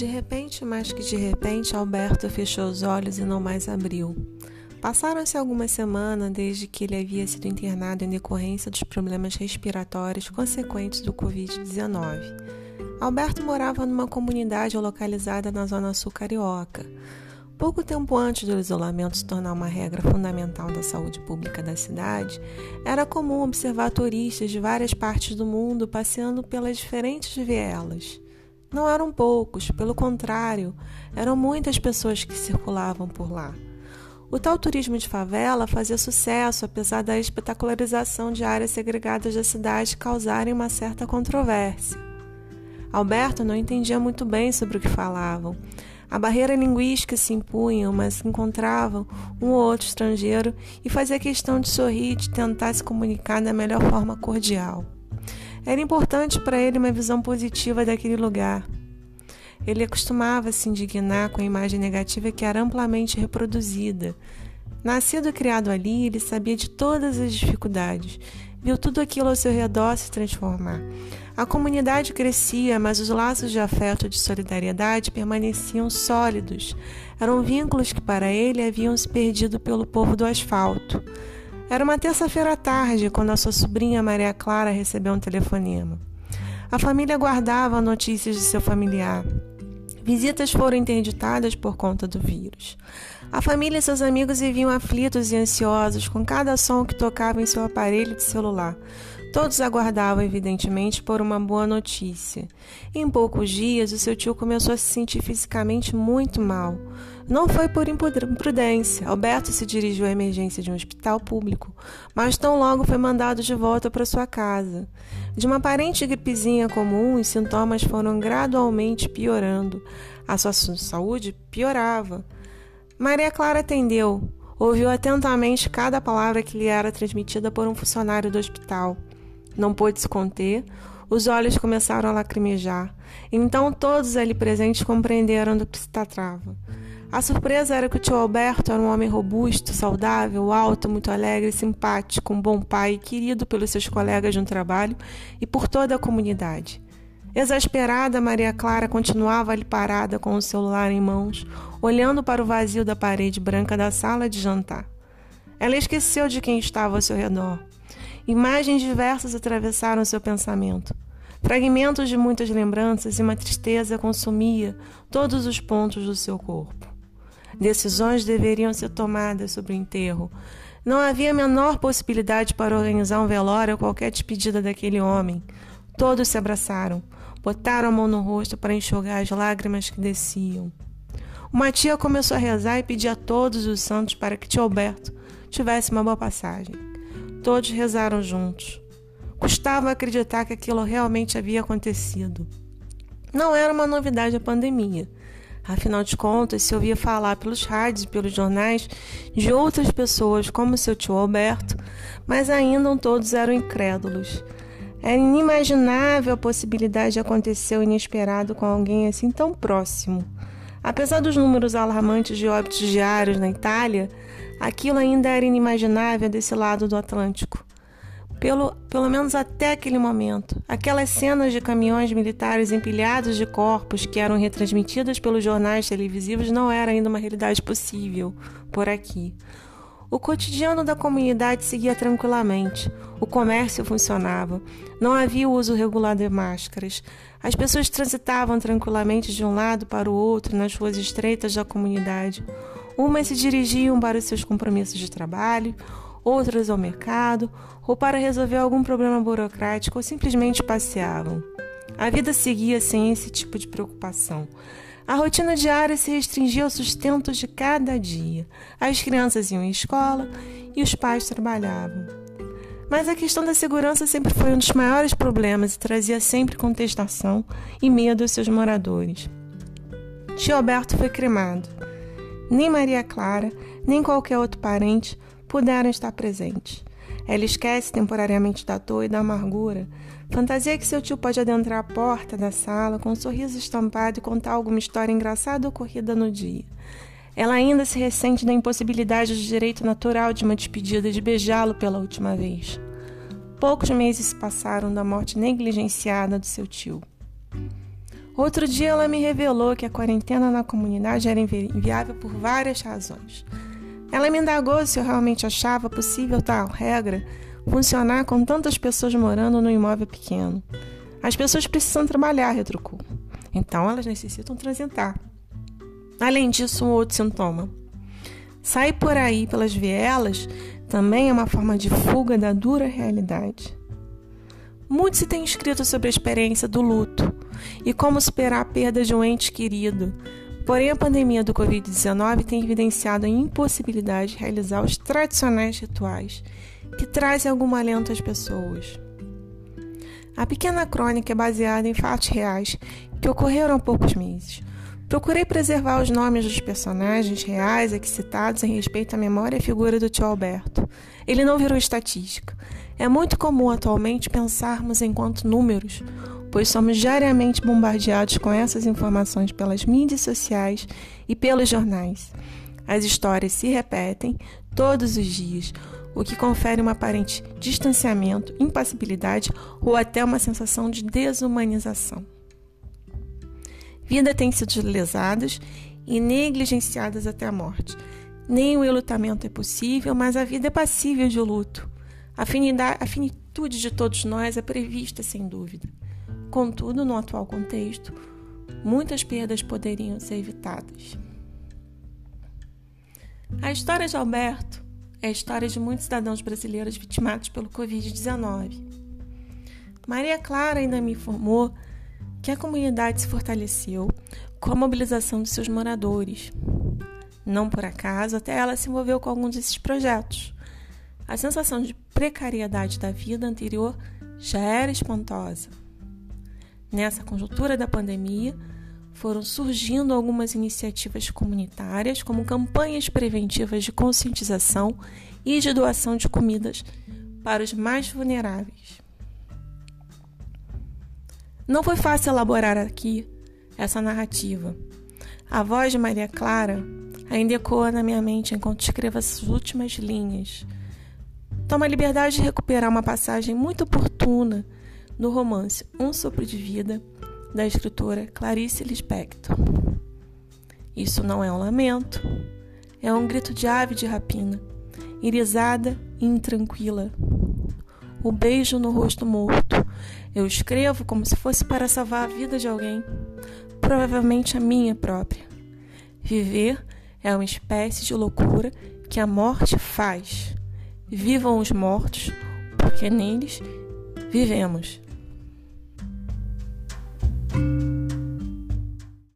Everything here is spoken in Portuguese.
De repente, mais que de repente, Alberto fechou os olhos e não mais abriu. Passaram-se algumas semanas desde que ele havia sido internado em decorrência dos problemas respiratórios consequentes do Covid-19. Alberto morava numa comunidade localizada na Zona Sul Carioca. Pouco tempo antes do isolamento se tornar uma regra fundamental da saúde pública da cidade, era comum observar turistas de várias partes do mundo passeando pelas diferentes vielas. Não eram poucos, pelo contrário, eram muitas pessoas que circulavam por lá. O tal turismo de favela fazia sucesso, apesar da espetacularização de áreas segregadas da cidade causarem uma certa controvérsia. Alberto não entendia muito bem sobre o que falavam. A barreira linguística se impunha, mas encontravam um ou outro estrangeiro e fazia questão de sorrir e de tentar se comunicar da melhor forma cordial. Era importante para ele uma visão positiva daquele lugar. Ele acostumava se indignar com a imagem negativa que era amplamente reproduzida. Nascido e criado ali, ele sabia de todas as dificuldades, viu tudo aquilo ao seu redor se transformar. A comunidade crescia, mas os laços de afeto e de solidariedade permaneciam sólidos. Eram vínculos que para ele haviam se perdido pelo povo do asfalto. Era uma terça-feira à tarde quando a sua sobrinha Maria Clara recebeu um telefonema. A família guardava notícias de seu familiar. Visitas foram interditadas por conta do vírus. A família e seus amigos viviam aflitos e ansiosos com cada som que tocava em seu aparelho de celular. Todos aguardavam, evidentemente, por uma boa notícia. Em poucos dias, o seu tio começou a se sentir fisicamente muito mal. Não foi por imprudência. Alberto se dirigiu à emergência de um hospital público, mas tão logo foi mandado de volta para sua casa. De uma aparente gripezinha comum, os sintomas foram gradualmente piorando. A sua saúde piorava. Maria Clara atendeu, ouviu atentamente cada palavra que lhe era transmitida por um funcionário do hospital. Não pôde se conter, os olhos começaram a lacrimejar. Então todos ali presentes compreenderam do que se tratava. A surpresa era que o tio Alberto era um homem robusto, saudável, alto, muito alegre, simpático, um bom pai, querido pelos seus colegas de um trabalho e por toda a comunidade. Exasperada, Maria Clara continuava ali parada com o celular em mãos, olhando para o vazio da parede branca da sala de jantar. Ela esqueceu de quem estava ao seu redor. Imagens diversas atravessaram seu pensamento. Fragmentos de muitas lembranças e uma tristeza consumia todos os pontos do seu corpo. Decisões deveriam ser tomadas sobre o enterro. Não havia a menor possibilidade para organizar um velório ou qualquer despedida daquele homem. Todos se abraçaram, botaram a mão no rosto para enxugar as lágrimas que desciam. Uma tia começou a rezar e pedir a todos os santos para que tio Alberto tivesse uma boa passagem. Todos rezaram juntos. Custava acreditar que aquilo realmente havia acontecido. Não era uma novidade a pandemia. Afinal de contas, se ouvia falar pelos rádios e pelos jornais de outras pessoas, como seu tio Alberto, mas ainda todos eram incrédulos. Era inimaginável a possibilidade de acontecer o inesperado com alguém assim tão próximo. Apesar dos números alarmantes de óbitos diários na Itália, aquilo ainda era inimaginável desse lado do Atlântico pelo, pelo menos até aquele momento. Aquelas cenas de caminhões militares empilhados de corpos que eram retransmitidas pelos jornais televisivos não era ainda uma realidade possível por aqui. O cotidiano da comunidade seguia tranquilamente. O comércio funcionava. Não havia uso regular de máscaras. As pessoas transitavam tranquilamente de um lado para o outro nas ruas estreitas da comunidade. Umas se dirigiam para os seus compromissos de trabalho, outras ao mercado, ou para resolver algum problema burocrático, ou simplesmente passeavam. A vida seguia sem esse tipo de preocupação. A rotina diária se restringia ao sustento de cada dia. As crianças iam à escola e os pais trabalhavam. Mas a questão da segurança sempre foi um dos maiores problemas e trazia sempre contestação e medo aos seus moradores. Tio Alberto foi cremado. Nem Maria Clara, nem qualquer outro parente puderam estar presentes. Ela esquece temporariamente da dor e da amargura. Fantasia que seu tio pode adentrar a porta da sala com um sorriso estampado e contar alguma história engraçada ocorrida no dia. Ela ainda se ressente da impossibilidade do direito natural de uma despedida de beijá-lo pela última vez. Poucos meses se passaram da morte negligenciada do seu tio. Outro dia ela me revelou que a quarentena na comunidade era inviável por várias razões. Ela me indagou se eu realmente achava possível tal regra funcionar com tantas pessoas morando num imóvel pequeno. As pessoas precisam trabalhar, retrucou. Então elas necessitam transitar. Além disso, um outro sintoma. Sair por aí pelas vielas também é uma forma de fuga da dura realidade. Muito se tem escrito sobre a experiência do luto e como superar a perda de um ente querido. Porém, a pandemia do Covid-19 tem evidenciado a impossibilidade de realizar os tradicionais rituais que trazem algum alento às pessoas. A pequena crônica é baseada em fatos reais que ocorreram há poucos meses. Procurei preservar os nomes dos personagens reais aqui citados em respeito à memória e figura do tio Alberto. Ele não virou estatística. É muito comum atualmente pensarmos enquanto números, pois somos diariamente bombardeados com essas informações pelas mídias sociais e pelos jornais. As histórias se repetem todos os dias, o que confere um aparente distanciamento, impassibilidade ou até uma sensação de desumanização. Vida tem sido lesadas e negligenciadas até a morte. Nem o enlutamento é possível, mas a vida é passível de luto. A, a finitude de todos nós é prevista, sem dúvida. Contudo, no atual contexto, muitas perdas poderiam ser evitadas. A história de Alberto é a história de muitos cidadãos brasileiros vitimados pelo Covid-19. Maria Clara ainda me informou que a comunidade se fortaleceu com a mobilização de seus moradores. Não por acaso, até ela se envolveu com alguns desses projetos. A sensação de precariedade da vida anterior já era espantosa. Nessa conjuntura da pandemia, foram surgindo algumas iniciativas comunitárias, como campanhas preventivas de conscientização e de doação de comidas para os mais vulneráveis. Não foi fácil elaborar aqui essa narrativa. A voz de Maria Clara ainda ecoa na minha mente enquanto escrevo as últimas linhas. Toma a liberdade de recuperar uma passagem muito oportuna no romance Um Sopro de Vida da escritora Clarice Lispector. Isso não é um lamento, é um grito de ave de rapina, irisada e intranquila. O beijo no rosto morto. Eu escrevo como se fosse para salvar a vida de alguém, provavelmente a minha própria. Viver é uma espécie de loucura que a morte faz. Vivam os mortos, porque neles vivemos.